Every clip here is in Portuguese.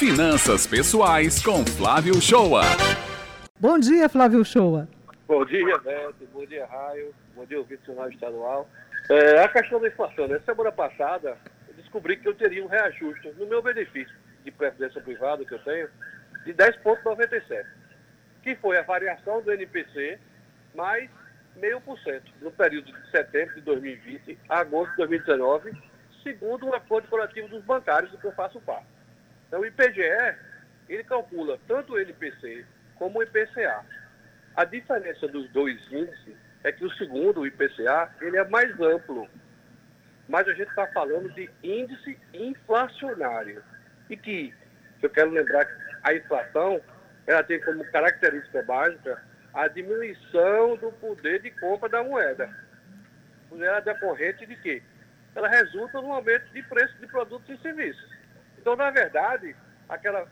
Finanças Pessoais com Flávio Shoa. Bom dia, Flávio Shoa. Bom dia, Beto. Bom dia, Raio. Bom dia, ouvinte do Rádio Estadual. É, a questão da inflação, né? Semana passada, eu descobri que eu teria um reajuste no meu benefício de previdência privada que eu tenho de 10,97, que foi a variação do NPC mais meio por cento no período de setembro de 2020 a agosto de 2019, segundo o acordo coletivo dos bancários do que eu faço parte. Então, o IPGE, ele calcula tanto o NPC como o IPCA. A diferença dos dois índices é que o segundo, o IPCA, ele é mais amplo. Mas a gente está falando de índice inflacionário. E que, eu quero lembrar que a inflação, ela tem como característica básica a diminuição do poder de compra da moeda. Ela é decorrente de quê? Ela resulta no aumento de preço de produtos e serviços. Então, na verdade, aquela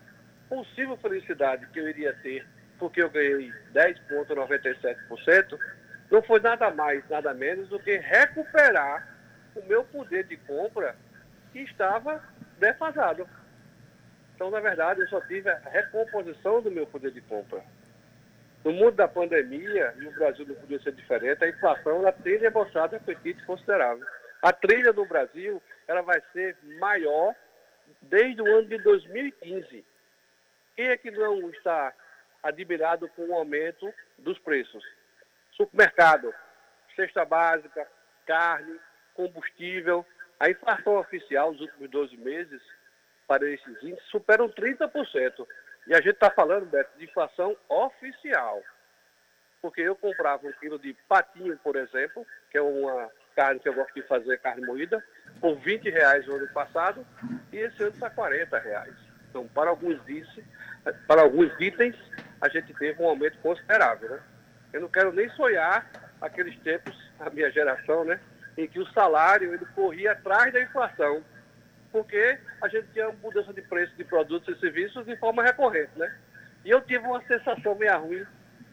possível felicidade que eu iria ter porque eu ganhei 10,97%, não foi nada mais, nada menos do que recuperar o meu poder de compra que estava defasado. Então, na verdade, eu só tive a recomposição do meu poder de compra. No mundo da pandemia, e o Brasil não podia ser diferente, a inflação ela tende a mostrar um apetite considerável. A trilha no Brasil ela vai ser maior desde o ano de 2015. Quem é que não está admirado com o aumento dos preços? Supermercado, cesta básica, carne, combustível. A inflação oficial nos últimos 12 meses para esses índices superam 30%. E a gente está falando, Beto, de inflação oficial. Porque eu comprava um quilo de patinho, por exemplo, que é uma carne que eu gosto de fazer, carne moída, por 20 reais no ano passado, e esse ano está 40 reais. Então, para alguns, itens, para alguns itens, a gente teve um aumento considerável. Né? Eu não quero nem sonhar aqueles tempos, a minha geração, né, em que o salário ele corria atrás da inflação, porque a gente tinha mudança de preço de produtos e serviços de forma recorrente. Né? E eu tive uma sensação meio ruim,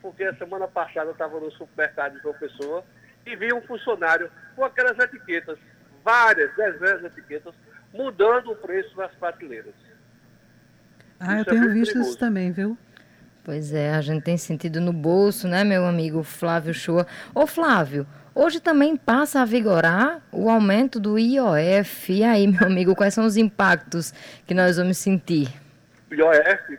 porque a semana passada eu estava no supermercado de João Pessoa e vi um funcionário com aquelas etiquetas, várias, dezenas de etiquetas, mudando o preço nas prateleiras. Ah, isso eu é tenho visto perigoso. isso também, viu? Pois é, a gente tem sentido no bolso, né, meu amigo Flávio Shoa. Ô Flávio, hoje também passa a vigorar o aumento do IOF. E aí, meu amigo, quais são os impactos que nós vamos sentir? IOF,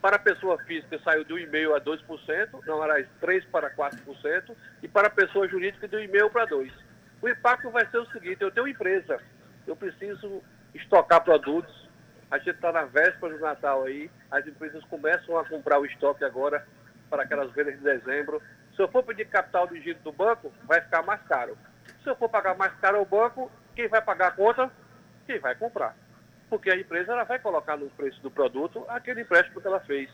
para a pessoa física, saiu de 1,5% a 2%, não era 3% para 4%, e para a pessoa jurídica, de 1,5% para 2%. O impacto vai ser o seguinte: eu tenho uma empresa, eu preciso estocar produtos. A gente está na véspera do Natal aí, as empresas começam a comprar o estoque agora para aquelas vendas de dezembro. Se eu for pedir capital de giro do banco, vai ficar mais caro. Se eu for pagar mais caro ao banco, quem vai pagar a conta? Quem vai comprar. Porque a empresa ela vai colocar no preço do produto aquele empréstimo que ela fez.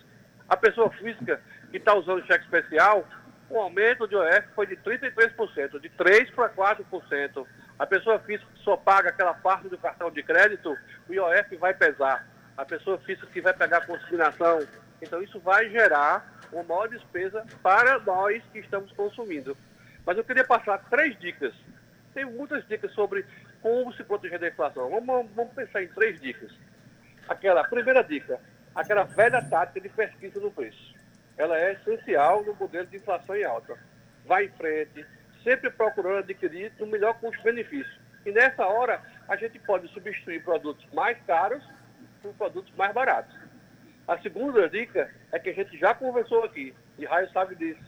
A pessoa física que está usando cheque especial, o aumento de OF foi de 33%, de 3% para 4%. A pessoa física que só paga aquela parte do cartão de crédito, o IOF vai pesar. A pessoa física que vai pegar a consignação. Então, isso vai gerar uma maior despesa para nós que estamos consumindo. Mas eu queria passar três dicas. Tem muitas dicas sobre como se proteger da inflação. Vamos, vamos pensar em três dicas. Aquela primeira dica, aquela velha tática de pesquisa no preço ela é essencial no modelo de inflação em alta. Vai em frente, sempre procurando adquirir o melhor custo-benefício. E nessa hora, a gente pode substituir produtos mais caros por produtos mais baratos. A segunda dica é que a gente já conversou aqui, e Raio sabe disso.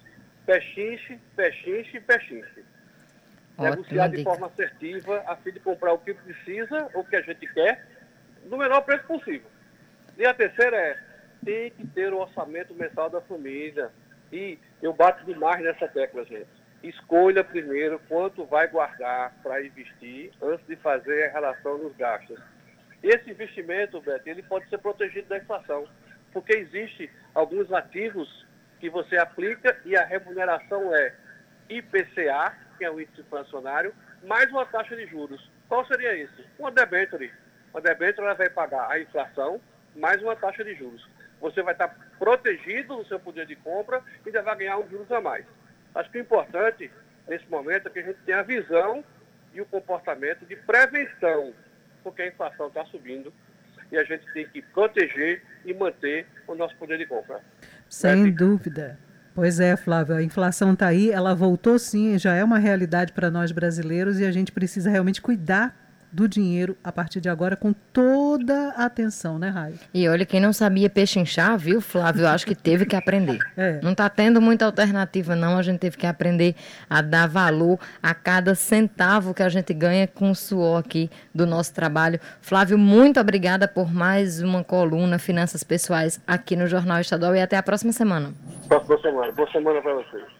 Pechinche, pechinche, pechinche. Negociar de forma assertiva a fim de comprar o que precisa, o que a gente quer, no menor preço possível. E a terceira é tem que ter o orçamento mensal da família. E eu bato demais nessa tecla, gente. Escolha primeiro quanto vai guardar para investir antes de fazer a relação nos gastos. Esse investimento, Beto, ele pode ser protegido da inflação, porque existe alguns ativos que você aplica e a remuneração é IPCA, que é o índice inflacionário, mais uma taxa de juros. Qual seria isso? Uma debenture. Uma debenture vai pagar a inflação mais uma taxa de juros você vai estar protegido no seu poder de compra e ainda vai ganhar uns juros a mais. Acho que o importante nesse momento é que a gente tenha a visão e o comportamento de prevenção, porque a inflação está subindo. e a gente tem que proteger e manter o nosso poder de compra. Sem dúvida. Pois é, Flávio, a inflação está aí, ela voltou sim, já é uma realidade para nós brasileiros e a gente precisa realmente cuidar do dinheiro a partir de agora com toda a atenção, né, Raio? E olha, quem não sabia pechinchar, viu, Flávio? Eu acho que teve que aprender. É. Não está tendo muita alternativa, não. A gente teve que aprender a dar valor a cada centavo que a gente ganha com o suor aqui do nosso trabalho. Flávio, muito obrigada por mais uma coluna Finanças Pessoais aqui no Jornal Estadual e até a próxima semana. Próxima semana. Boa semana para vocês.